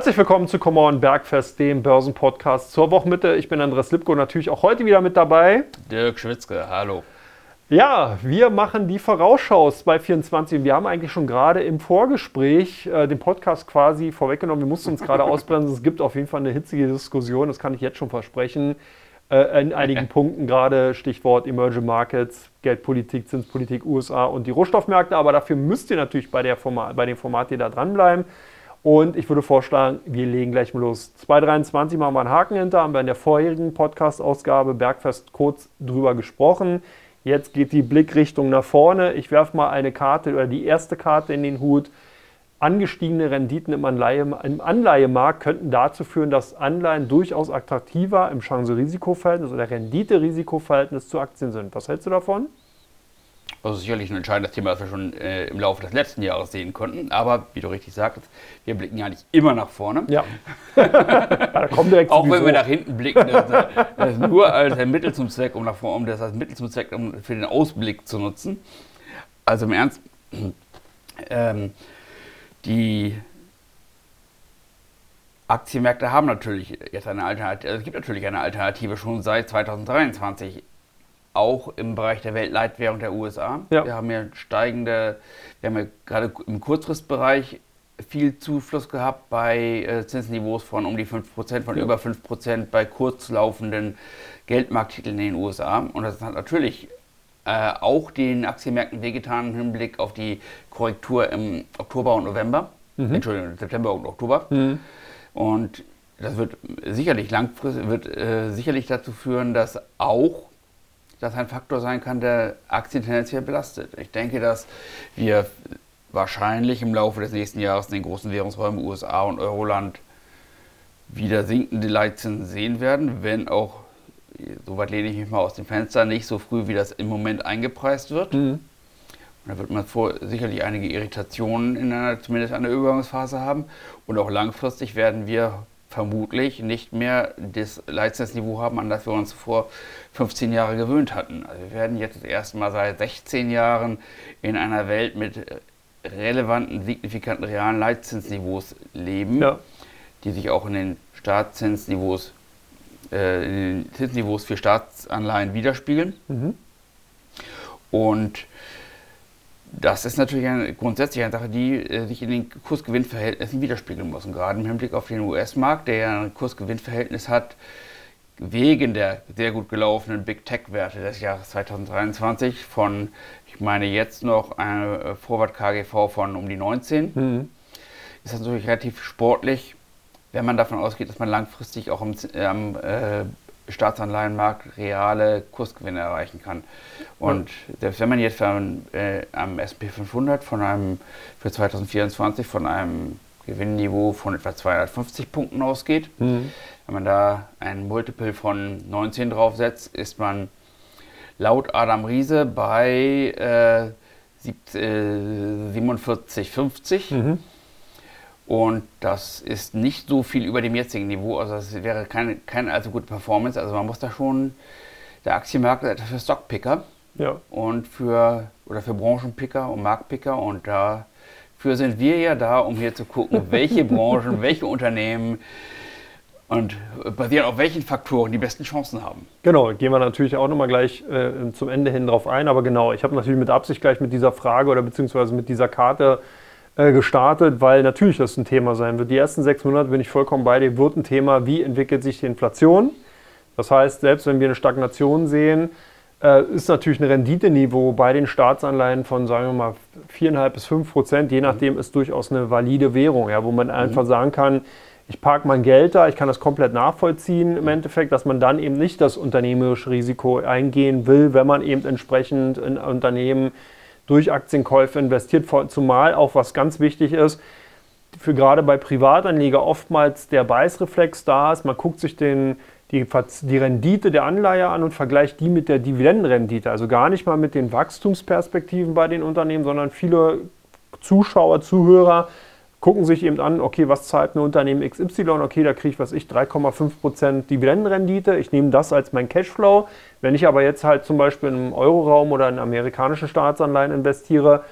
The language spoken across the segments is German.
Herzlich willkommen zu Come On Bergfest, dem Börsenpodcast zur Wochenmitte. Ich bin Andreas Lipko, natürlich auch heute wieder mit dabei. Dirk Schwitzke, hallo. Ja, wir machen die Vorausschau 2024. Wir haben eigentlich schon gerade im Vorgespräch äh, den Podcast quasi vorweggenommen. Wir mussten uns gerade ausbremsen. Es gibt auf jeden Fall eine hitzige Diskussion, das kann ich jetzt schon versprechen. Äh, in einigen Punkten gerade Stichwort Emerging Markets, Geldpolitik, Zinspolitik, USA und die Rohstoffmärkte. Aber dafür müsst ihr natürlich bei, der Format, bei dem Format hier da dranbleiben. Und ich würde vorschlagen, wir legen gleich mal los. 223 machen wir einen Haken hinter, haben wir in der vorherigen Podcast-Ausgabe Bergfest kurz drüber gesprochen. Jetzt geht die Blickrichtung nach vorne. Ich werfe mal eine Karte oder die erste Karte in den Hut. Angestiegene Renditen im, Anleihe, im Anleihemarkt könnten dazu führen, dass Anleihen durchaus attraktiver im Chance-Risiko-Verhältnis oder Rendite-Risiko-Verhältnis zu Aktien sind. Was hältst du davon? Also sicherlich ein entscheidendes Thema, das wir schon äh, im Laufe des letzten Jahres sehen konnten. Aber wie du richtig sagst, wir blicken ja nicht immer nach vorne. Ja. da kommen direkt Auch wenn wir nach hinten blicken, das, das ist nur als ein Mittel zum Zweck, um nach vorne, um das als Mittel zum Zweck, um für den Ausblick zu nutzen. Also im Ernst, ähm, die Aktienmärkte haben natürlich jetzt eine Alternative, also es gibt natürlich eine Alternative schon seit 2023 auch im Bereich der Weltleitwährung der USA. Ja. Wir haben ja steigende, wir haben ja gerade im Kurzfristbereich viel Zufluss gehabt bei äh, Zinsniveaus von um die 5%, von ja. über 5% bei kurzlaufenden Geldmarkttiteln in den USA. Und das hat natürlich äh, auch den Aktienmärkten wehgetan im Hinblick auf die Korrektur im Oktober und November. Mhm. Entschuldigung, September und Oktober. Mhm. Und das wird sicherlich langfristig wird, äh, sicherlich dazu führen, dass auch das ein Faktor sein kann, der Aktien tendenziell belastet. Ich denke, dass wir wahrscheinlich im Laufe des nächsten Jahres in den großen Währungsräumen USA und Euroland wieder sinkende Leitzinsen sehen werden, wenn auch, soweit lehne ich mich mal aus dem Fenster, nicht so früh wie das im Moment eingepreist wird. Mhm. Und da wird man vor, sicherlich einige Irritationen in einer, zumindest einer Übergangsphase haben. Und auch langfristig werden wir vermutlich nicht mehr das Leistungsniveau haben, an das wir uns vor 15 Jahren gewöhnt hatten. Also wir werden jetzt erstmal seit 16 Jahren in einer Welt mit relevanten, signifikanten realen Leitzinsniveaus leben, ja. die sich auch in den Staatszinsniveaus, äh, in den Zinsniveaus für Staatsanleihen widerspiegeln. Mhm. Und das ist natürlich eine, grundsätzlich eine Sache, die äh, sich in den Kursgewinnverhältnissen widerspiegeln muss. Und gerade im Hinblick auf den US-Markt, der ja ein Kursgewinnverhältnis hat, wegen der sehr gut gelaufenen Big Tech-Werte des Jahres 2023 von, ich meine jetzt noch eine Vorwart KGV von um die 19, mhm. ist das natürlich relativ sportlich, wenn man davon ausgeht, dass man langfristig auch am, am äh, Staatsanleihenmarkt reale Kursgewinne erreichen kann. Und selbst wenn man jetzt von, äh, am SP 500 von einem, für 2024 von einem Gewinnniveau von etwa 250 Punkten ausgeht, mhm. wenn man da ein Multiple von 19 draufsetzt, ist man laut Adam Riese bei äh, 47,50. Äh, mhm. Und das ist nicht so viel über dem jetzigen Niveau. Also das wäre keine, keine allzu gute Performance. Also man muss da schon, der Aktienmarkt ist etwas für Stockpicker ja. und für, oder für Branchenpicker und Marktpicker. Und dafür sind wir ja da, um hier zu gucken, welche Branchen, welche Unternehmen und basieren auf welchen Faktoren die besten Chancen haben. Genau, gehen wir natürlich auch nochmal gleich äh, zum Ende hin drauf ein. Aber genau, ich habe natürlich mit Absicht gleich mit dieser Frage oder beziehungsweise mit dieser Karte gestartet, weil natürlich das ein Thema sein wird. Die ersten sechs Monate bin ich vollkommen bei dir, wird ein Thema, wie entwickelt sich die Inflation. Das heißt, selbst wenn wir eine Stagnation sehen, äh, ist natürlich ein Renditeniveau bei den Staatsanleihen von, sagen wir mal, 4,5 bis 5 Prozent, je nachdem ist durchaus eine valide Währung, ja, wo man mhm. einfach sagen kann, ich parke mein Geld da, ich kann das komplett nachvollziehen im Endeffekt, dass man dann eben nicht das unternehmerische Risiko eingehen will, wenn man eben entsprechend in Unternehmen durch Aktienkäufe investiert, zumal auch was ganz wichtig ist, für gerade bei Privatanleger oftmals der Beißreflex da ist. Man guckt sich den, die, die Rendite der Anleihe an und vergleicht die mit der Dividendenrendite. Also gar nicht mal mit den Wachstumsperspektiven bei den Unternehmen, sondern viele Zuschauer, Zuhörer gucken sich eben an, okay, was zahlt ein Unternehmen XY? Okay, da kriege ich, was ich, 3,5% Dividendenrendite. Ich nehme das als mein Cashflow. Wenn ich aber jetzt halt zum Beispiel im Euroraum oder in amerikanischen Staatsanleihen investiere,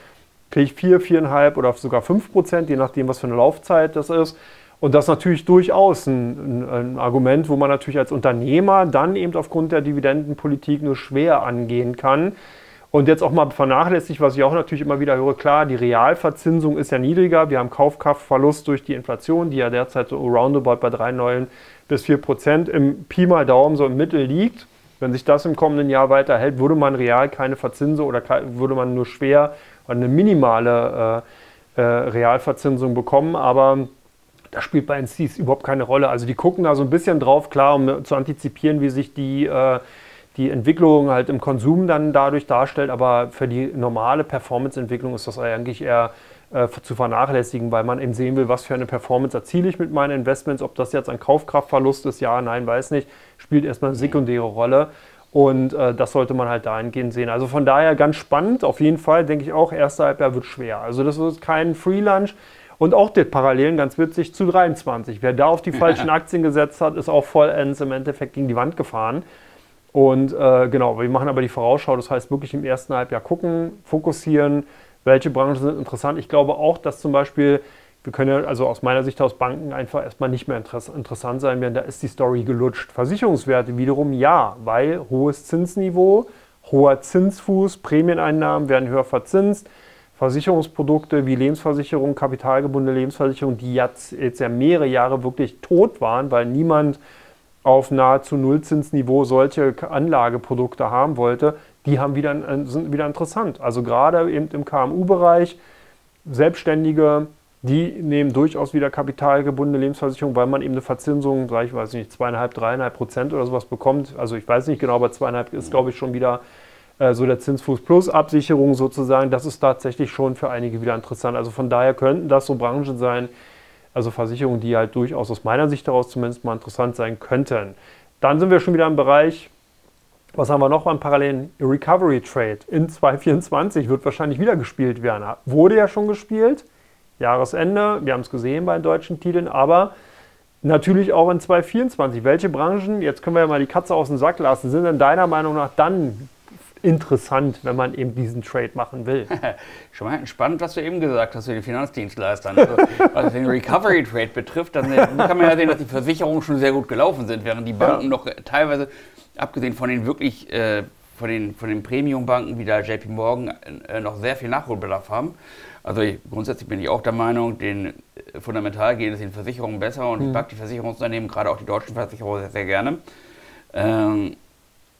kriege ich 4, 4,5 oder sogar 5%, je nachdem, was für eine Laufzeit das ist. Und das ist natürlich durchaus ein, ein, ein, Argument, wo man natürlich als Unternehmer dann eben aufgrund der Dividendenpolitik nur schwer angehen kann. Und jetzt auch mal vernachlässigt, was ich auch natürlich immer wieder höre, klar, die Realverzinsung ist ja niedriger. Wir haben Kaufkraftverlust durch die Inflation, die ja derzeit so roundabout bei 3 9 bis 4 Prozent im Pi mal Daumen so im Mittel liegt. Wenn sich das im kommenden Jahr weiterhält, würde man real keine Verzinsung oder würde man nur schwer eine minimale äh, äh, Realverzinsung bekommen. Aber das spielt bei NCs überhaupt keine Rolle. Also die gucken da so ein bisschen drauf, klar, um zu antizipieren, wie sich die äh, die Entwicklung halt im Konsum dann dadurch darstellt, aber für die normale Performance-Entwicklung ist das eigentlich eher äh, zu vernachlässigen, weil man eben sehen will, was für eine Performance erziele ich mit meinen Investments, ob das jetzt ein Kaufkraftverlust ist, ja, nein, weiß nicht, spielt erstmal eine sekundäre Rolle. Und äh, das sollte man halt dahingehend sehen. Also von daher ganz spannend, auf jeden Fall, denke ich auch, erster Halbjahr wird schwer. Also das ist kein Free Lunch. Und auch die Parallelen, ganz witzig, zu 23. Wer da auf die falschen Aktien gesetzt hat, ist auch vollends im Endeffekt gegen die Wand gefahren. Und äh, genau, wir machen aber die Vorausschau, das heißt wirklich im ersten Halbjahr gucken, fokussieren, welche Branchen sind interessant. Ich glaube auch, dass zum Beispiel, wir können ja also aus meiner Sicht aus Banken einfach erstmal nicht mehr interessant sein werden, da ist die Story gelutscht. Versicherungswerte wiederum ja, weil hohes Zinsniveau, hoher Zinsfuß, Prämieneinnahmen werden höher verzinst. Versicherungsprodukte wie Lebensversicherung, kapitalgebundene Lebensversicherung, die jetzt, jetzt ja mehrere Jahre wirklich tot waren, weil niemand auf nahezu Nullzinsniveau solche Anlageprodukte haben wollte, die haben wieder, sind wieder interessant. Also gerade eben im KMU-Bereich, Selbstständige, die nehmen durchaus wieder kapitalgebundene Lebensversicherung, weil man eben eine Verzinsung, ich weiß nicht, zweieinhalb, dreieinhalb Prozent oder sowas bekommt. Also ich weiß nicht genau, aber zweieinhalb ist, glaube ich, schon wieder äh, so der Zinsfuß plus Absicherung sozusagen. Das ist tatsächlich schon für einige wieder interessant. Also von daher könnten das so Branchen sein, also Versicherungen, die halt durchaus aus meiner Sicht daraus zumindest mal interessant sein könnten. Dann sind wir schon wieder im Bereich, was haben wir noch beim parallelen Recovery Trade? In 2024 wird wahrscheinlich wieder gespielt werden. Wurde ja schon gespielt, Jahresende, wir haben es gesehen bei den deutschen Titeln, aber natürlich auch in 2024. Welche Branchen, jetzt können wir ja mal die Katze aus dem Sack lassen, sind denn deiner Meinung nach dann interessant, wenn man eben diesen Trade machen will. Schon mal spannend, was du eben gesagt hast zu den Finanzdienstleistern. Also, was den Recovery Trade betrifft, dann kann man ja sehen, dass die Versicherungen schon sehr gut gelaufen sind, während die Banken ja. noch teilweise, abgesehen von den wirklich, äh, von den, von den Premium-Banken wie der JP Morgan, äh, noch sehr viel Nachholbedarf haben. Also ich, grundsätzlich bin ich auch der Meinung, den äh, fundamental geht es den Versicherungen besser und mhm. ich mag die Versicherungsunternehmen, gerade auch die deutschen Versicherungen, sehr, sehr gerne. Ähm,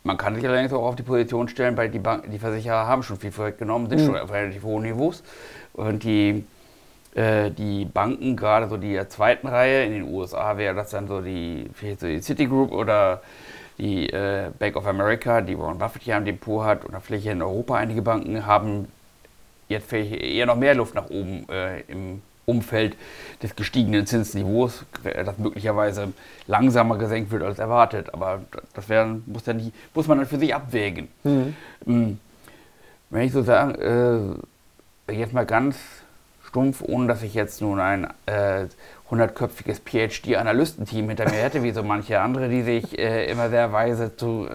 man kann sich allerdings auch auf die Position stellen, weil die, Bank, die Versicherer haben schon viel vorweggenommen, sind mhm. schon auf relativ hohen Niveaus. Und die, äh, die Banken, gerade so die zweiten Reihe, in den USA wäre das dann so die, so die Citigroup oder die äh, Bank of America, die Warren Buffett hier am Depot hat, oder vielleicht in Europa einige Banken, haben jetzt vielleicht eher noch mehr Luft nach oben äh, im Umfeld des gestiegenen Zinsniveaus, das möglicherweise langsamer gesenkt wird als erwartet. Aber das wär, muss, ja nicht, muss man dann für sich abwägen. Mhm. Hm. Wenn ich so sagen, äh, jetzt mal ganz stumpf, ohne dass ich jetzt nun ein äh, hundertköpfiges äh, PhD-Analystenteam hinter mir hätte, wie so manche andere, die sich äh, immer sehr weise zu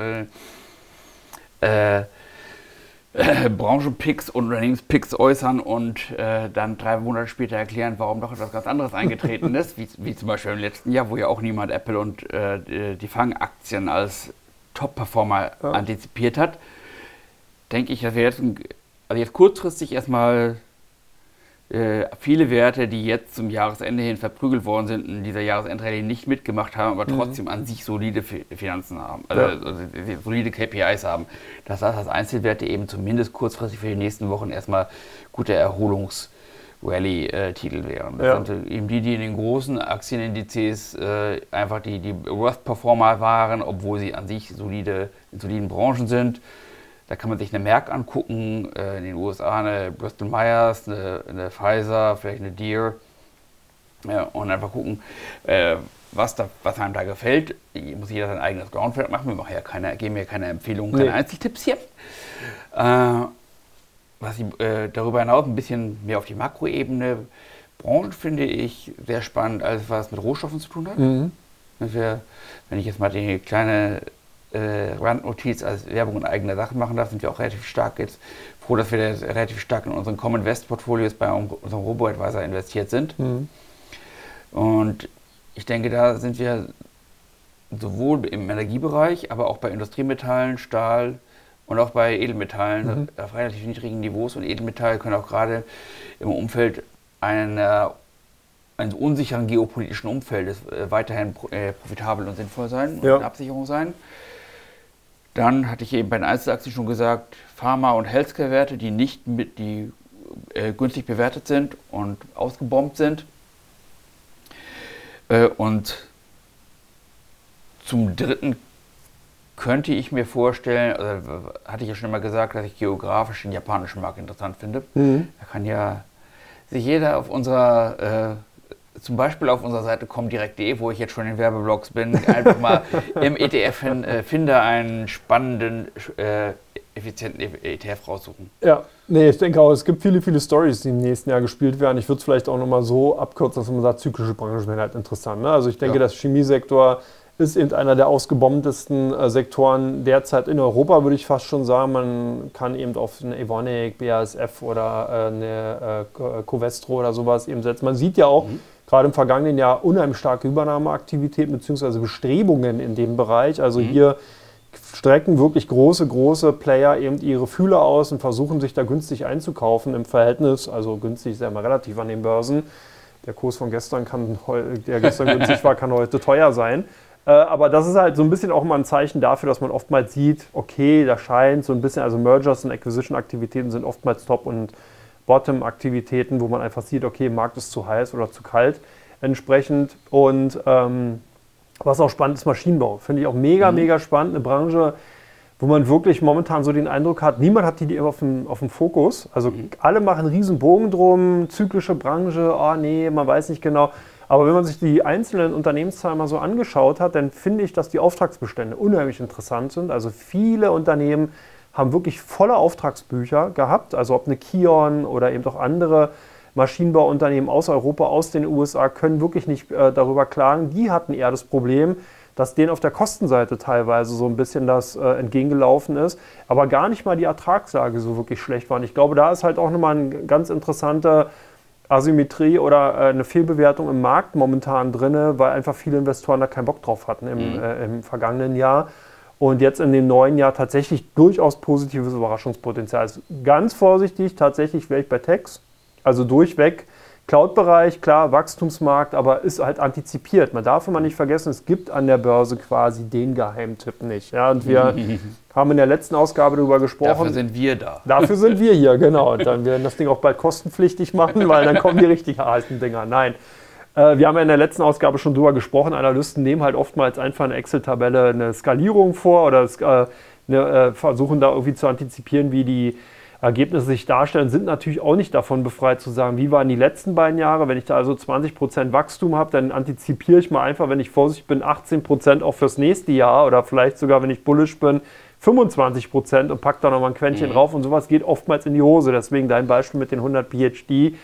äh, Branchenpicks und Unternehmenspicks äußern und äh, dann drei Monate später erklären, warum doch etwas ganz anderes eingetreten ist, wie, wie, zum Beispiel im letzten Jahr, wo ja auch niemand Apple und äh, die Fangaktien als Top-Performer ja. antizipiert hat, denke ich, dass wir jetzt, also jetzt kurzfristig erstmal äh, viele Werte, die jetzt zum Jahresende hin verprügelt worden sind, in dieser Jahresendrallye nicht mitgemacht haben, aber mhm. trotzdem an sich solide Finanzen haben, also, ja. also, solide KPIs haben. Das heißt, dass Einzelwerte eben zumindest kurzfristig für die nächsten Wochen erstmal gute Erholungs- Rally-Titel wären. Das ja. sind eben die, die in den großen Aktienindizes äh, einfach die, die Worst-Performer waren, obwohl sie an sich solide, in soliden Branchen sind. Da kann man sich eine Merck angucken, äh, in den USA eine Bristol Myers, eine, eine Pfizer, vielleicht eine Deere. Ja, und einfach gucken, äh, was, da, was einem da gefällt. Hier muss jeder sein eigenes Groundwork machen. Wir machen ja keine, geben ja keine Empfehlungen, keine nee. Einzeltipps hier. Äh, was ich äh, darüber hinaus ein bisschen mehr auf die Makroebene Branchen finde ich sehr spannend, alles was mit Rohstoffen zu tun hat. Mhm. Wir, wenn ich jetzt mal die kleine äh, Randnotiz als Werbung in eigener Sache machen darf, sind wir auch relativ stark jetzt froh, dass wir relativ stark in unseren Common Invest Portfolios bei unserem Robo-Advisor investiert sind. Mhm. Und ich denke, da sind wir sowohl im Energiebereich, aber auch bei Industriemetallen, Stahl und auch bei Edelmetallen mhm. auf relativ niedrigen Niveaus. Und Edelmetalle können auch gerade im Umfeld einer, eines unsicheren geopolitischen Umfeldes äh, weiterhin äh, profitabel und sinnvoll sein und eine Absicherung sein. Dann hatte ich eben bei den Einzelaktien schon gesagt, Pharma- und Healthcare-Werte, die nicht mit, die äh, günstig bewertet sind und ausgebombt sind. Äh, und zum dritten könnte ich mir vorstellen, also hatte ich ja schon mal gesagt, dass ich geografisch den japanischen Markt interessant finde. Mhm. Da kann ja sich jeder auf unserer, äh, zum Beispiel auf unserer Seite comdirect.de, wo ich jetzt schon in Werbeblogs bin, einfach mal im ETF äh, finde einen spannenden, äh, effizienten ETF raussuchen. Ja, nee, ich denke auch, es gibt viele, viele Stories, die im nächsten Jahr gespielt werden. Ich würde es vielleicht auch nochmal so abkürzen, dass man sagt, zyklische Branchen wären halt interessant. Ne? Also ich denke, ja. das Chemiesektor ist eben einer der ausgebombtesten äh, Sektoren derzeit in Europa, würde ich fast schon sagen. Man kann eben auf eine Evonik, BASF oder äh, eine äh, Covestro oder sowas eben setzen. Man sieht ja auch mhm. Gerade im vergangenen Jahr unheimlich starke Übernahmeaktivitäten bzw. Bestrebungen in dem Bereich. Also mhm. hier strecken wirklich große, große Player eben ihre Fühler aus und versuchen sich da günstig einzukaufen im Verhältnis. Also günstig ist ja immer relativ an den Börsen. Der Kurs von gestern kann, der gestern günstig war, kann heute teuer sein. Äh, aber das ist halt so ein bisschen auch mal ein Zeichen dafür, dass man oftmals sieht, okay, da scheint so ein bisschen, also Mergers und Acquisition-Aktivitäten sind oftmals Top- und Bottom-Aktivitäten, wo man einfach sieht, okay, Markt ist zu heiß oder zu kalt entsprechend. Und ähm, was auch spannend ist, Maschinenbau. Finde ich auch mega, mhm. mega spannend. Eine Branche, wo man wirklich momentan so den Eindruck hat, niemand hat die auf dem, auf dem Fokus. Also mhm. alle machen einen riesen Bogen drum, zyklische Branche, oh nee, man weiß nicht genau. Aber wenn man sich die einzelnen Unternehmenszahlen mal so angeschaut hat, dann finde ich, dass die Auftragsbestände unheimlich interessant sind. Also viele Unternehmen haben wirklich volle Auftragsbücher gehabt, also ob eine Kion oder eben auch andere Maschinenbauunternehmen aus Europa, aus den USA können wirklich nicht äh, darüber klagen. Die hatten eher das Problem, dass denen auf der Kostenseite teilweise so ein bisschen das äh, entgegengelaufen ist, aber gar nicht mal die Ertragslage so wirklich schlecht war. Und ich glaube, da ist halt auch nochmal ein ganz interessanter Asymmetrie oder äh, eine Fehlbewertung im Markt momentan drin, weil einfach viele Investoren da keinen Bock drauf hatten im, mhm. äh, im vergangenen Jahr. Und jetzt in dem neuen Jahr tatsächlich durchaus positives Überraschungspotenzial. Also ganz vorsichtig, tatsächlich wäre ich bei Tex, also durchweg Cloud-Bereich, klar, Wachstumsmarkt, aber ist halt antizipiert. Man darf immer nicht vergessen, es gibt an der Börse quasi den Geheimtipp nicht. Ja, und wir haben in der letzten Ausgabe darüber gesprochen. Dafür sind wir da. Dafür sind wir hier, genau. Und dann werden das Ding auch bald kostenpflichtig machen, weil dann kommen die richtig heißen Dinger. Nein. Äh, wir haben ja in der letzten Ausgabe schon darüber gesprochen. Analysten nehmen halt oftmals einfach eine Excel-Tabelle eine Skalierung vor oder äh, eine, äh, versuchen da irgendwie zu antizipieren, wie die Ergebnisse sich darstellen, sind natürlich auch nicht davon befreit zu sagen, wie waren die letzten beiden Jahre. Wenn ich da also 20% Wachstum habe, dann antizipiere ich mal einfach, wenn ich vorsichtig bin, 18% auch fürs nächste Jahr oder vielleicht sogar, wenn ich bullish bin, 25% und packe da nochmal ein Quäntchen mhm. drauf und sowas geht oftmals in die Hose. Deswegen dein Beispiel mit den 100 PhD.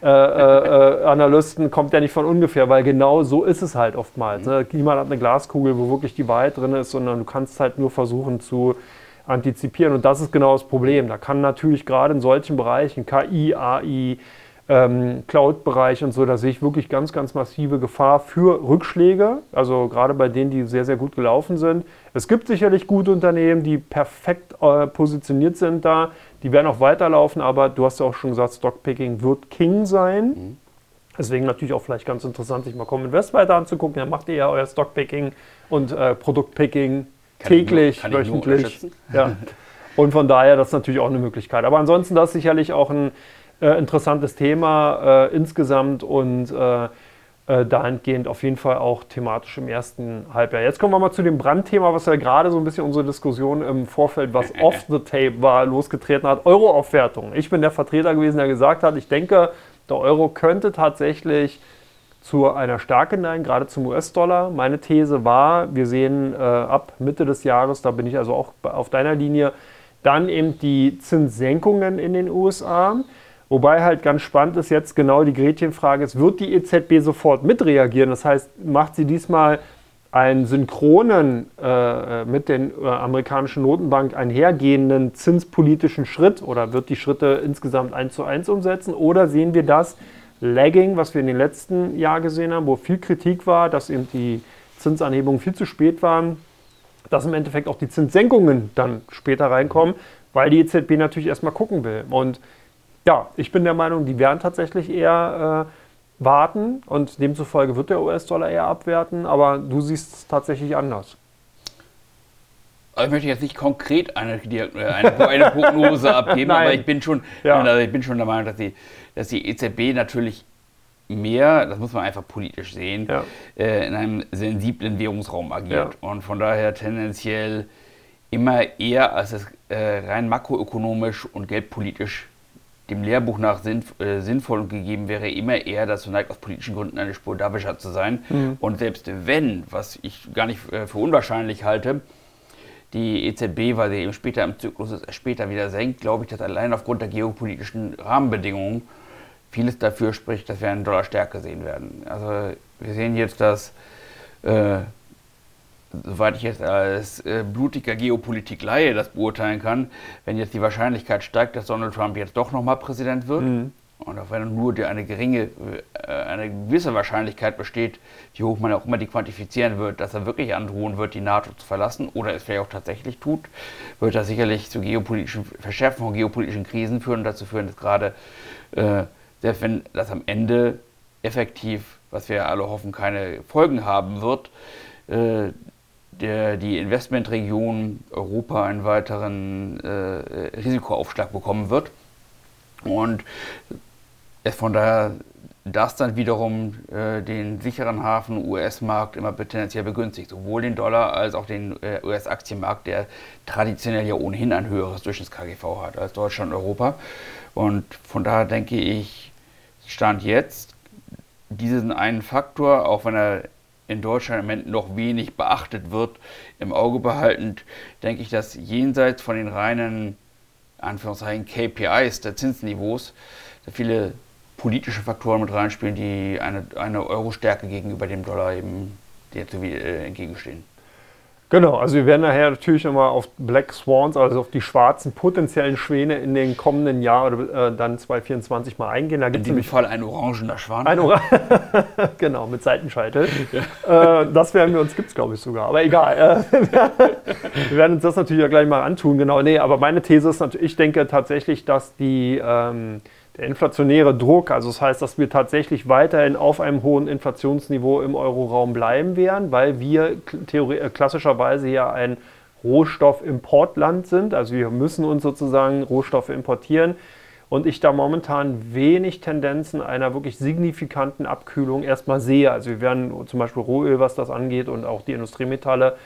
Äh, äh, Analysten kommt ja nicht von ungefähr, weil genau so ist es halt oftmals. Ne? Niemand hat eine Glaskugel, wo wirklich die Wahrheit drin ist, sondern du kannst halt nur versuchen zu antizipieren. Und das ist genau das Problem. Da kann natürlich gerade in solchen Bereichen, KI, AI, ähm, Cloud-Bereich und so, da sehe ich wirklich ganz, ganz massive Gefahr für Rückschläge. Also gerade bei denen, die sehr, sehr gut gelaufen sind. Es gibt sicherlich gute Unternehmen, die perfekt äh, positioniert sind da. Die werden auch weiterlaufen, aber du hast ja auch schon gesagt, Stockpicking wird King sein. Mhm. Deswegen natürlich auch vielleicht ganz interessant, sich mal Common Invest weiter anzugucken. Dann macht ihr ja euer Stockpicking und äh, Produktpicking täglich, nur, wöchentlich. Ja. Und von daher, das ist natürlich auch eine Möglichkeit. Aber ansonsten, das ist sicherlich auch ein äh, interessantes Thema äh, insgesamt und äh, dahingehend auf jeden Fall auch thematisch im ersten Halbjahr. Jetzt kommen wir mal zu dem Brandthema, was ja gerade so ein bisschen unsere Diskussion im Vorfeld, was off the tape war, losgetreten hat. Euro-Aufwertung. Ich bin der Vertreter gewesen, der gesagt hat, ich denke, der Euro könnte tatsächlich zu einer Stärke neigen, gerade zum US-Dollar. Meine These war, wir sehen äh, ab Mitte des Jahres, da bin ich also auch auf deiner Linie, dann eben die Zinssenkungen in den USA. Wobei halt ganz spannend ist jetzt genau die Gretchenfrage ist, wird die EZB sofort mitreagieren? Das heißt, macht sie diesmal einen synchronen äh, mit den äh, amerikanischen Notenbank einhergehenden zinspolitischen Schritt oder wird die Schritte insgesamt eins zu eins umsetzen? Oder sehen wir das Lagging, was wir in den letzten Jahren gesehen haben, wo viel Kritik war, dass eben die Zinsanhebungen viel zu spät waren, dass im Endeffekt auch die Zinssenkungen dann später reinkommen, weil die EZB natürlich erstmal gucken will. Und ja, ich bin der Meinung, die werden tatsächlich eher äh, warten und demzufolge wird der US-Dollar eher abwerten, aber du siehst es tatsächlich anders. Ich möchte jetzt nicht konkret eine, äh, eine, eine Prognose abgeben, aber ich bin, schon, ja. also ich bin schon der Meinung, dass die, dass die EZB natürlich mehr, das muss man einfach politisch sehen, ja. äh, in einem sensiblen Währungsraum agiert. Ja. Und von daher tendenziell immer eher, als es äh, rein makroökonomisch und geldpolitisch dem Lehrbuch nach sinn, äh, sinnvoll und gegeben wäre, immer eher dazu neigt, aus politischen Gründen eine Spur dovischer zu sein. Mhm. Und selbst wenn, was ich gar nicht äh, für unwahrscheinlich halte, die EZB, weil sie eben später im Zyklus ist, später wieder senkt, glaube ich, dass allein aufgrund der geopolitischen Rahmenbedingungen vieles dafür spricht, dass wir einen Dollar stärker sehen werden. Also wir sehen jetzt, dass, äh, soweit ich jetzt als äh, blutiger Geopolitik-Laie das beurteilen kann, wenn jetzt die Wahrscheinlichkeit steigt, dass Donald Trump jetzt doch nochmal Präsident wird, mhm. Und auch wenn nur eine geringe, äh, eine gewisse Wahrscheinlichkeit besteht, wie hoch man auch immer die quantifizieren wird, dass er wirklich androhen wird, die NATO zu verlassen oder es vielleicht auch tatsächlich tut, wird das sicherlich zu geopolitischen Verschärfungen von geopolitischen Krisen führen und dazu führen, dass gerade, äh, selbst wenn das am Ende effektiv, was wir alle hoffen, keine Folgen haben wird, äh, der, die Investmentregion Europa einen weiteren äh, Risikoaufschlag bekommen wird. Und es von daher das dann wiederum äh, den sicheren Hafen US-Markt immer tendenziell begünstigt, sowohl den Dollar als auch den äh, US-Aktienmarkt, der traditionell ja ohnehin ein höheres Durchschnitts KGV hat als Deutschland und Europa. Und von daher denke ich, Stand jetzt diesen einen Faktor, auch wenn er in Deutschland im Moment noch wenig beachtet wird, im Auge behaltend, denke ich, dass jenseits von den reinen Anführungszeichen KPIs der Zinsniveaus da viele politische Faktoren mit reinspielen, die eine, eine Euro-Stärke gegenüber dem Dollar eben dir äh, entgegenstehen. Genau, also wir werden nachher natürlich nochmal auf Black Swans, also auf die schwarzen potenziellen Schwäne in den kommenden Jahr oder äh, dann 2024 mal eingehen. Da in diesem Fall ein orangener Schwan. Ein Ora genau, mit Seitenscheitel. Ja. Äh, das werden wir uns, gibt es glaube ich sogar, aber egal. Äh, wir werden uns das natürlich auch gleich mal antun, genau. Nee, aber meine These ist natürlich, ich denke tatsächlich, dass die... Ähm, der inflationäre Druck, also das heißt, dass wir tatsächlich weiterhin auf einem hohen Inflationsniveau im Euroraum bleiben werden, weil wir äh, klassischerweise ja ein Rohstoffimportland sind. Also wir müssen uns sozusagen Rohstoffe importieren. Und ich da momentan wenig Tendenzen einer wirklich signifikanten Abkühlung erstmal sehe. Also wir werden zum Beispiel Rohöl, was das angeht, und auch die Industriemetalle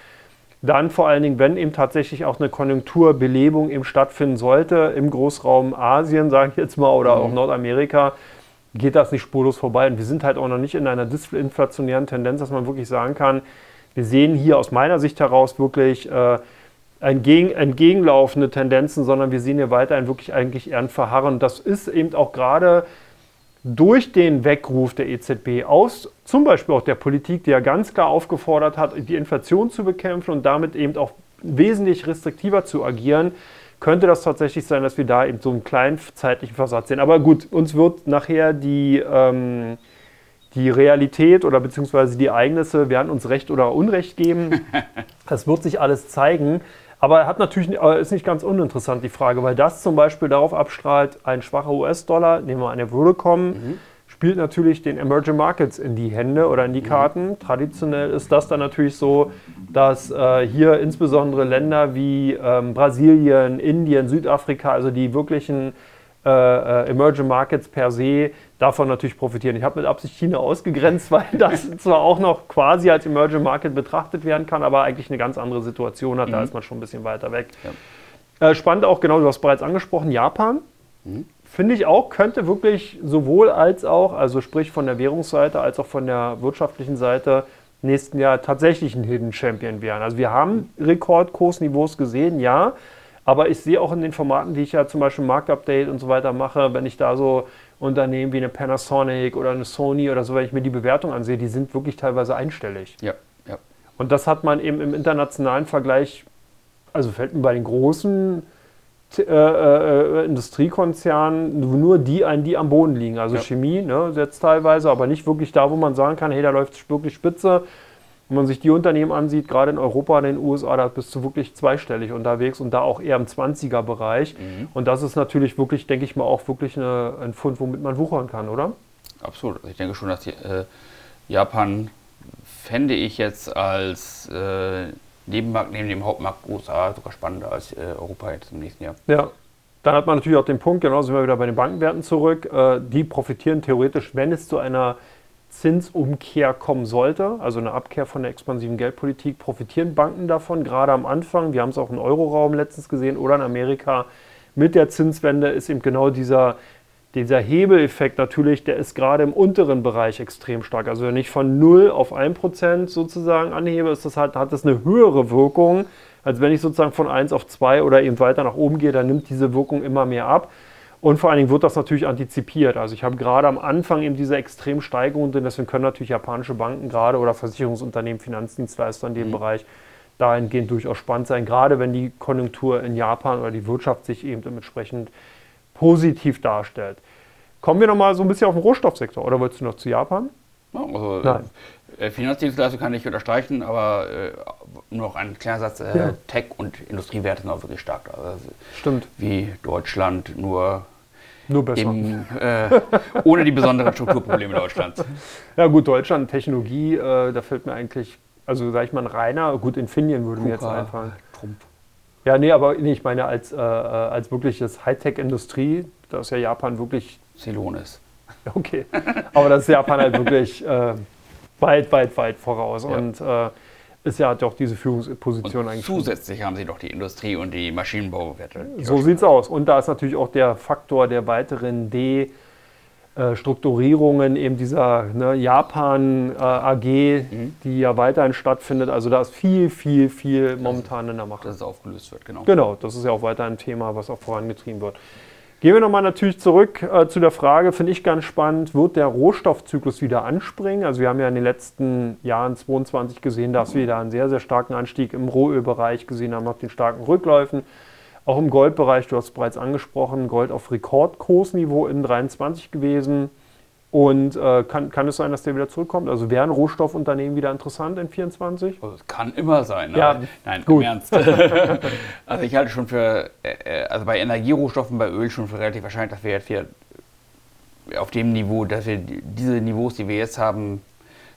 dann vor allen Dingen, wenn eben tatsächlich auch eine Konjunkturbelebung eben stattfinden sollte, im Großraum Asien, sage ich jetzt mal, oder mhm. auch Nordamerika, geht das nicht spurlos vorbei. Und wir sind halt auch noch nicht in einer disinflationären Tendenz, dass man wirklich sagen kann, wir sehen hier aus meiner Sicht heraus wirklich äh, entgegen, entgegenlaufende Tendenzen, sondern wir sehen hier weiterhin wirklich eigentlich eher ein Verharren. Das ist eben auch gerade durch den Weckruf der EZB aus, zum Beispiel auch der Politik, die ja ganz klar aufgefordert hat, die Inflation zu bekämpfen und damit eben auch wesentlich restriktiver zu agieren, könnte das tatsächlich sein, dass wir da eben so einen kleinen zeitlichen Versatz sehen. Aber gut, uns wird nachher die, ähm, die Realität oder beziehungsweise die Ereignisse werden uns Recht oder Unrecht geben. Das wird sich alles zeigen. Aber er hat natürlich, ist nicht ganz uninteressant die Frage, weil das zum Beispiel darauf abstrahlt, ein schwacher US-Dollar, nehmen wir an, er würde kommen, mhm. spielt natürlich den Emerging Markets in die Hände oder in die mhm. Karten. Mhm. Traditionell ist das dann natürlich so, dass äh, hier insbesondere Länder wie ähm, Brasilien, Indien, Südafrika, also die wirklichen äh, äh, Emerging Markets per se davon natürlich profitieren. Ich habe mit Absicht China ausgegrenzt, weil das zwar auch noch quasi als Emerging Market betrachtet werden kann, aber eigentlich eine ganz andere Situation hat. Mhm. Da ist man schon ein bisschen weiter weg. Ja. Äh, spannend auch, genau, du hast bereits angesprochen, Japan. Mhm. Finde ich auch, könnte wirklich sowohl als auch, also sprich von der Währungsseite als auch von der wirtschaftlichen Seite, nächsten Jahr tatsächlich ein Hidden Champion werden. Also wir haben Rekordkursniveaus gesehen, ja, aber ich sehe auch in den Formaten, die ich ja zum Beispiel Marktupdate und so weiter mache, wenn ich da so Unternehmen wie eine Panasonic oder eine Sony oder so, wenn ich mir die Bewertung ansehe, die sind wirklich teilweise einstellig. Ja, ja. Und das hat man eben im internationalen Vergleich, also fällt mir bei den großen äh, äh, Industriekonzernen nur die ein, die am Boden liegen. Also ja. Chemie ne, jetzt teilweise, aber nicht wirklich da, wo man sagen kann, hey, da läuft es wirklich spitze. Wenn man sich die Unternehmen ansieht, gerade in Europa, in den USA, da bist du wirklich zweistellig unterwegs und da auch eher im 20er-Bereich. Mhm. Und das ist natürlich wirklich, denke ich mal, auch wirklich eine, ein Fund, womit man wuchern kann, oder? Absolut. Also ich denke schon, dass die, äh, Japan fände ich jetzt als äh, Nebenmarkt neben dem Hauptmarkt USA sogar spannender als äh, Europa jetzt im nächsten Jahr. Ja. Dann hat man natürlich auch den Punkt, genau sind wir wieder bei den Bankenwerten zurück, äh, die profitieren theoretisch, wenn es zu einer Zinsumkehr kommen sollte, also eine Abkehr von der expansiven Geldpolitik, profitieren Banken davon, gerade am Anfang. Wir haben es auch im Euroraum letztens gesehen oder in Amerika. Mit der Zinswende ist eben genau dieser dieser Hebeleffekt natürlich, der ist gerade im unteren Bereich extrem stark. Also wenn ich von 0 auf 1% sozusagen anhebe, ist das halt, hat das eine höhere Wirkung, als wenn ich sozusagen von 1 auf 2 oder eben weiter nach oben gehe, dann nimmt diese Wirkung immer mehr ab. Und vor allen Dingen wird das natürlich antizipiert. Also ich habe gerade am Anfang eben diese extremen Steigerungen drin, deswegen können natürlich japanische Banken gerade oder Versicherungsunternehmen, Finanzdienstleister in dem mhm. Bereich dahingehend durchaus spannend sein, gerade wenn die Konjunktur in Japan oder die Wirtschaft sich eben dementsprechend positiv darstellt. Kommen wir nochmal so ein bisschen auf den Rohstoffsektor oder wolltest du noch zu Japan? Also, Nein. Äh, Finanzdienstleistung kann ich unterstreichen, aber äh, nur noch ein kleiner Satz: äh, ja. Tech- und Industriewerte sind auch wirklich stark. Also, Stimmt. Wie Deutschland, nur nur besser. Im, äh, ohne die besonderen Strukturprobleme Deutschlands. Ja, gut, Deutschland, Technologie, äh, da fällt mir eigentlich, also sag ich mal, ein reiner, gut, Infineon würde KUKA, mir jetzt einfallen. Trump. Ja, nee, aber nee, ich meine, als, äh, äh, als wirkliches Hightech-Industrie, da ist ja Japan wirklich. Celonis. Okay. Aber das ist Japan halt wirklich äh, weit, weit, weit voraus. Ja. Und äh, ist ja doch diese Führungsposition und eigentlich. Zusätzlich haben sie doch die Industrie und die Maschinenbauwerte. So sieht's aus. Und da ist natürlich auch der Faktor der weiteren D- äh, Strukturierungen eben dieser ne, Japan äh, AG, mhm. die ja weiterhin stattfindet. Also da ist viel, viel, viel momentan in der Macht. Dass es aufgelöst wird, genau. Genau, das ist ja auch weiter ein Thema, was auch vorangetrieben wird. Gehen wir nochmal natürlich zurück äh, zu der Frage, finde ich ganz spannend, wird der Rohstoffzyklus wieder anspringen? Also wir haben ja in den letzten Jahren 22 gesehen, dass wir da einen sehr, sehr starken Anstieg im Rohölbereich gesehen haben, nach den starken Rückläufen. Auch im Goldbereich, du hast es bereits angesprochen, Gold auf Rekordkursniveau in 23 gewesen. Und äh, kann, kann es sein, dass der wieder zurückkommt? Also wären Rohstoffunternehmen wieder interessant in 24? Also es kann immer sein. Ja, nein, gut. im Ernst. also ich halte schon für, äh, also bei Energierohstoffen, bei Öl schon für relativ wahrscheinlich, dass wir jetzt wieder auf dem Niveau, dass wir diese Niveaus, die wir jetzt haben,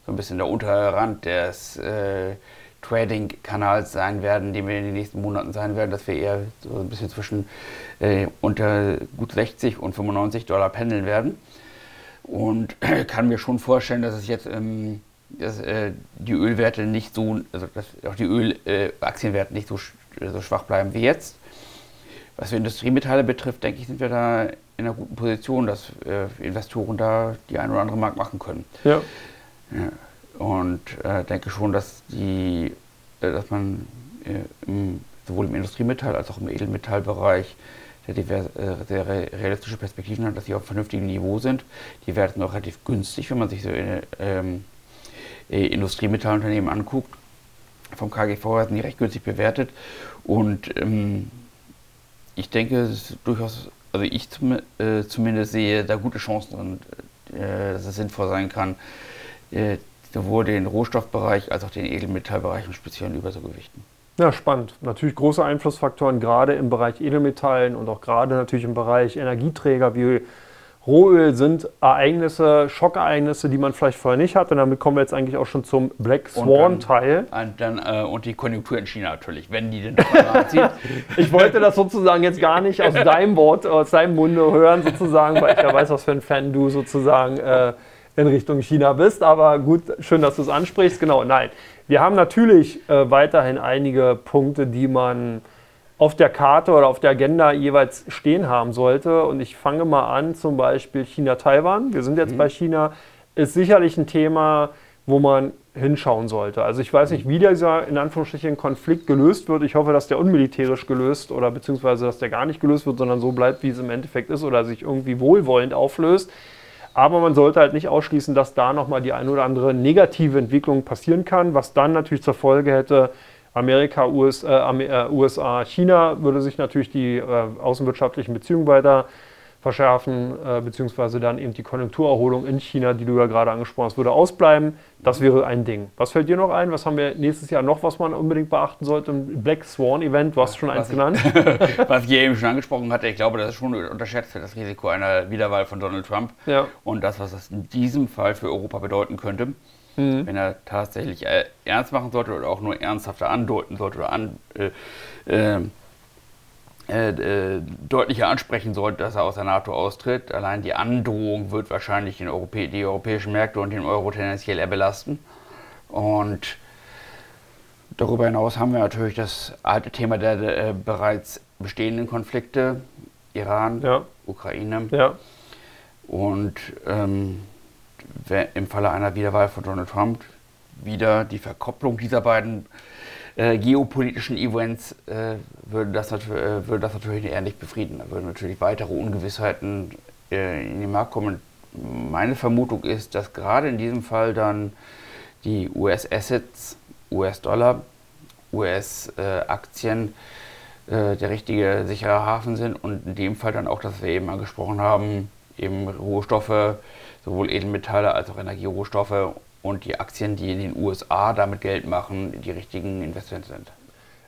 so ein bisschen der untere Rand des äh, Trading-Kanals sein werden, den wir in den nächsten Monaten sein werden, dass wir eher so ein bisschen zwischen äh, unter gut 60 und 95 Dollar pendeln werden. Und kann mir schon vorstellen, dass es jetzt ähm, dass, äh, die Ölwerte nicht so, also dass auch die Ölaktienwerte äh, nicht so, so schwach bleiben wie jetzt. Was für Industriemetalle betrifft, denke ich, sind wir da in einer guten Position, dass äh, Investoren da die ein oder andere Markt machen können. Ja. ja. Und äh, denke schon, dass, die, äh, dass man äh, im, sowohl im Industriemetall als auch im Edelmetallbereich sehr, divers, äh, sehr realistische Perspektiven hat, dass sie auf vernünftigem Niveau sind. Die Werte sind auch relativ günstig, wenn man sich so äh, ähm, äh, Industriemetallunternehmen anguckt. Vom KGV sind die recht günstig bewertet. Und ähm, ich denke, es ist durchaus, also ich zum, äh, zumindest sehe da gute Chancen drin, äh, dass es sinnvoll sein kann, äh, sowohl den Rohstoffbereich als auch den Edelmetallbereich im Speziellen überzugewichten. Ja, spannend. Natürlich große Einflussfaktoren, gerade im Bereich Edelmetallen und auch gerade natürlich im Bereich Energieträger wie Rohöl sind Ereignisse, Schockereignisse, die man vielleicht vorher nicht hat. Und damit kommen wir jetzt eigentlich auch schon zum Black Swan-Teil. Und, dann, äh, und die Konjunktur in China natürlich, wenn die den doch zieht. ich wollte das sozusagen jetzt gar nicht aus deinem Wort, aus deinem Munde hören, sozusagen, weil ich ja weiß, was für ein Fan du sozusagen äh, in Richtung China bist. Aber gut, schön, dass du es ansprichst. Genau, nein. Wir haben natürlich äh, weiterhin einige Punkte, die man auf der Karte oder auf der Agenda jeweils stehen haben sollte. Und ich fange mal an, zum Beispiel China-Taiwan. Wir sind jetzt mhm. bei China. Ist sicherlich ein Thema, wo man hinschauen sollte. Also ich weiß nicht, wie dieser in Anführungsstrichen Konflikt gelöst wird. Ich hoffe, dass der unmilitärisch gelöst oder beziehungsweise dass der gar nicht gelöst wird, sondern so bleibt, wie es im Endeffekt ist oder sich irgendwie wohlwollend auflöst. Aber man sollte halt nicht ausschließen, dass da nochmal die eine oder andere negative Entwicklung passieren kann, was dann natürlich zur Folge hätte, Amerika, US, äh, USA, äh, China würde sich natürlich die äh, außenwirtschaftlichen Beziehungen weiter verschärfen, äh, beziehungsweise dann eben die Konjunkturerholung in China, die du ja gerade angesprochen hast, würde ausbleiben. Das wäre ein Ding. Was fällt dir noch ein? Was haben wir nächstes Jahr noch, was man unbedingt beachten sollte? Im Black Swan Event, du hast schon eins genannt. was ich eben schon angesprochen hatte, ich glaube, das ist schon unterschätzt das Risiko einer Wiederwahl von Donald Trump. Ja. Und das, was das in diesem Fall für Europa bedeuten könnte. Mhm. Wenn er tatsächlich äh, ernst machen sollte oder auch nur ernsthafter andeuten sollte oder an, äh, äh, äh, äh, deutlicher ansprechen sollte, dass er aus der NATO austritt. Allein die Androhung wird wahrscheinlich Europä die europäischen Märkte und den Euro tendenziell eher belasten. Und darüber hinaus haben wir natürlich das alte Thema der, der äh, bereits bestehenden Konflikte, Iran, ja. Ukraine. Ja. Und ähm, im Falle einer Wiederwahl von Donald Trump wieder die Verkopplung dieser beiden äh, geopolitischen Events äh, würde, das äh, würde das natürlich eher nicht befrieden. Da würden natürlich weitere Ungewissheiten äh, in den Markt kommen. Meine Vermutung ist, dass gerade in diesem Fall dann die US-Assets, US-Dollar, US-Aktien äh, der richtige sichere Hafen sind und in dem Fall dann auch, dass wir eben angesprochen haben, eben Rohstoffe, sowohl Edelmetalle als auch Energierohstoffe und die Aktien, die in den USA damit Geld machen, die richtigen Investments sind.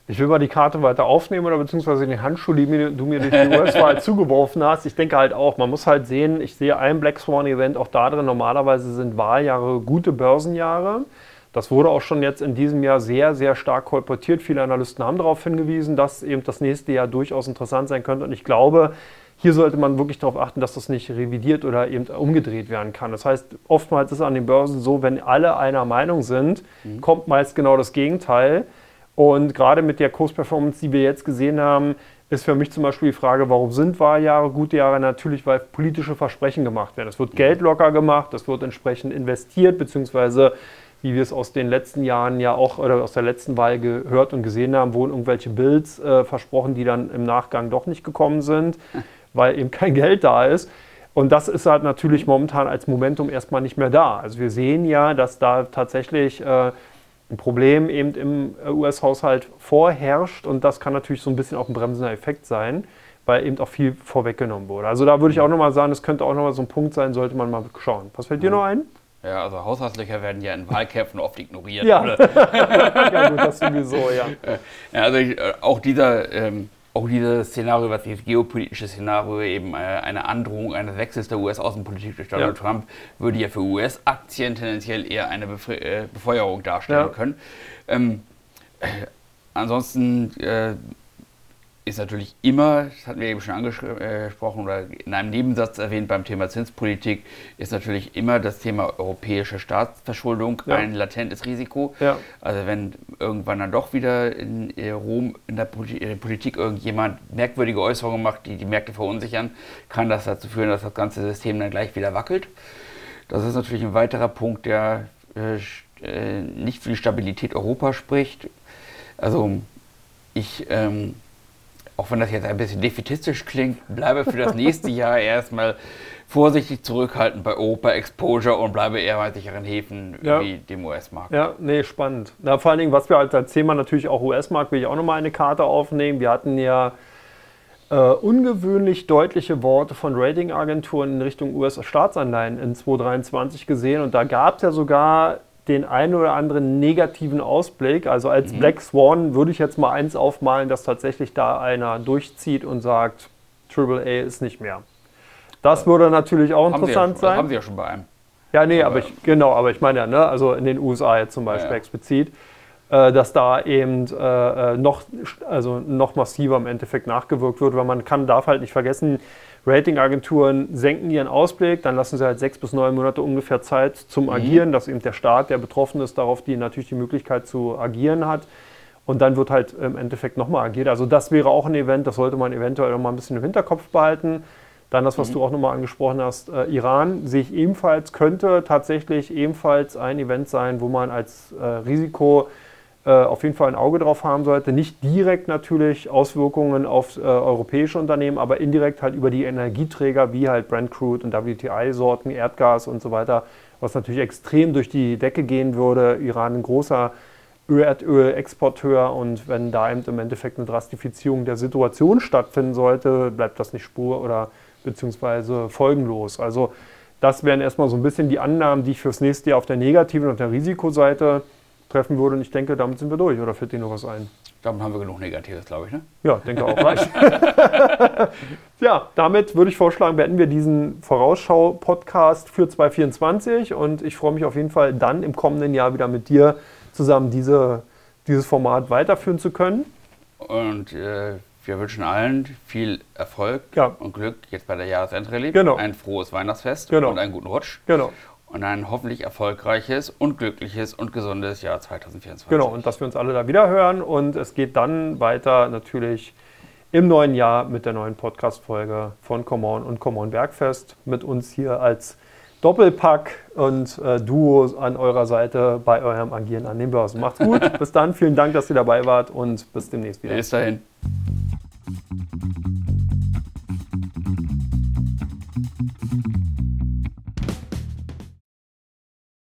Ich will mal die Karte weiter aufnehmen oder beziehungsweise den Handschuh, den du mir durch die US-Wahl zugeworfen hast. Ich denke halt auch, man muss halt sehen, ich sehe ein Black Swan-Event auch da drin. Normalerweise sind Wahljahre gute Börsenjahre. Das wurde auch schon jetzt in diesem Jahr sehr, sehr stark kolportiert. Viele Analysten haben darauf hingewiesen, dass eben das nächste Jahr durchaus interessant sein könnte. Und ich glaube, hier sollte man wirklich darauf achten, dass das nicht revidiert oder eben umgedreht werden kann. Das heißt, oftmals ist es an den Börsen so, wenn alle einer Meinung sind, mhm. kommt meist genau das Gegenteil. Und gerade mit der Kursperformance, die wir jetzt gesehen haben, ist für mich zum Beispiel die Frage, warum sind Wahljahre gute Jahre? Natürlich, weil politische Versprechen gemacht werden. Es wird mhm. Geld locker gemacht, es wird entsprechend investiert, beziehungsweise wie wir es aus den letzten Jahren ja auch oder aus der letzten Wahl gehört und gesehen haben, wurden irgendwelche Bills äh, versprochen, die dann im Nachgang doch nicht gekommen sind. weil eben kein Geld da ist. Und das ist halt natürlich momentan als Momentum erstmal nicht mehr da. Also wir sehen ja, dass da tatsächlich äh, ein Problem eben im US-Haushalt vorherrscht und das kann natürlich so ein bisschen auch ein bremsender Effekt sein, weil eben auch viel vorweggenommen wurde. Also da würde ich auch nochmal sagen, das könnte auch nochmal so ein Punkt sein, sollte man mal schauen. Was fällt dir noch ein? Ja, also Haushaltslöcher werden ja in Wahlkämpfen oft ignoriert. Ja, ja gut, das sowieso, ja. ja also ich, äh, auch dieser ähm, auch dieses Szenario, was dieses geopolitische Szenario, eben äh, eine Androhung eines Wechsels der US-Außenpolitik durch Donald ja. Trump, würde ja für US-Aktien tendenziell eher eine Bef äh, Befeuerung darstellen ja. können. Ähm, äh, ansonsten äh, ist natürlich immer, das hatten wir eben schon angesprochen oder in einem Nebensatz erwähnt beim Thema Zinspolitik, ist natürlich immer das Thema europäische Staatsverschuldung ja. ein latentes Risiko. Ja. Also wenn irgendwann dann doch wieder in Rom in der Politik irgendjemand merkwürdige Äußerungen macht, die die Märkte verunsichern, kann das dazu führen, dass das ganze System dann gleich wieder wackelt. Das ist natürlich ein weiterer Punkt, der äh, äh nicht für die Stabilität Europas spricht. Also ich ähm, auch wenn das jetzt ein bisschen defetistisch klingt, bleibe für das nächste Jahr erstmal vorsichtig zurückhaltend bei Europa Exposure und bleibe eher bei sicheren Häfen ja. wie dem US-Markt. Ja, nee, spannend. Na, vor allen Dingen, was wir halt als Thema natürlich auch US-Markt, will ich auch nochmal eine Karte aufnehmen. Wir hatten ja äh, ungewöhnlich deutliche Worte von Ratingagenturen in Richtung US-Staatsanleihen in 2023 gesehen und da gab es ja sogar den einen oder anderen negativen Ausblick. Also als mhm. Black Swan würde ich jetzt mal eins aufmalen, dass tatsächlich da einer durchzieht und sagt, AAA ist nicht mehr. Das würde natürlich auch interessant ja, sein. haben Sie ja schon bei einem. Ja, nee, aber, aber ich, genau, aber ich meine ja, ne, also in den USA jetzt zum Beispiel ja, ja. explizit, äh, dass da eben äh, äh, noch, also noch massiver im Endeffekt nachgewirkt wird, weil man kann, darf halt nicht vergessen, Ratingagenturen senken ihren Ausblick, dann lassen sie halt sechs bis neun Monate ungefähr Zeit zum mhm. Agieren, dass eben der Staat, der betroffen ist, darauf die natürlich die Möglichkeit zu agieren hat. Und dann wird halt im Endeffekt nochmal agiert. Also das wäre auch ein Event, das sollte man eventuell noch mal ein bisschen im Hinterkopf behalten. Dann das, was mhm. du auch nochmal angesprochen hast, äh, Iran sehe ich ebenfalls, könnte tatsächlich ebenfalls ein Event sein, wo man als äh, Risiko auf jeden Fall ein Auge drauf haben sollte. Nicht direkt natürlich Auswirkungen auf äh, europäische Unternehmen, aber indirekt halt über die Energieträger wie halt Brent Crude und WTI-Sorten, Erdgas und so weiter, was natürlich extrem durch die Decke gehen würde. Iran ein großer Erdölexporteur und wenn da eben im Endeffekt eine Drastifizierung der Situation stattfinden sollte, bleibt das nicht spur- oder beziehungsweise folgenlos. Also das wären erstmal so ein bisschen die Annahmen, die ich fürs nächste Jahr auf der negativen und der Risikoseite treffen würde. Und ich denke, damit sind wir durch. Oder fällt dir noch was ein? Damit haben wir genug Negatives, glaube ich. Ne? Ja, denke auch. Reicht. ja, damit würde ich vorschlagen, beenden wir diesen Vorausschau-Podcast für 2024. Und ich freue mich auf jeden Fall dann im kommenden Jahr wieder mit dir zusammen diese, dieses Format weiterführen zu können. Und äh, wir wünschen allen viel Erfolg ja. und Glück jetzt bei der Jahresendrallye. Genau. Ein frohes Weihnachtsfest genau. und einen guten Rutsch. Genau. Und ein hoffentlich erfolgreiches und glückliches und gesundes Jahr 2024. Genau, und dass wir uns alle da wieder hören. Und es geht dann weiter natürlich im neuen Jahr mit der neuen Podcast-Folge von Come On und Come On Bergfest. Mit uns hier als Doppelpack und äh, Duo an eurer Seite bei eurem Agieren an den Börsen. Macht's gut. bis dann. Vielen Dank, dass ihr dabei wart und bis demnächst wieder. Bis dahin.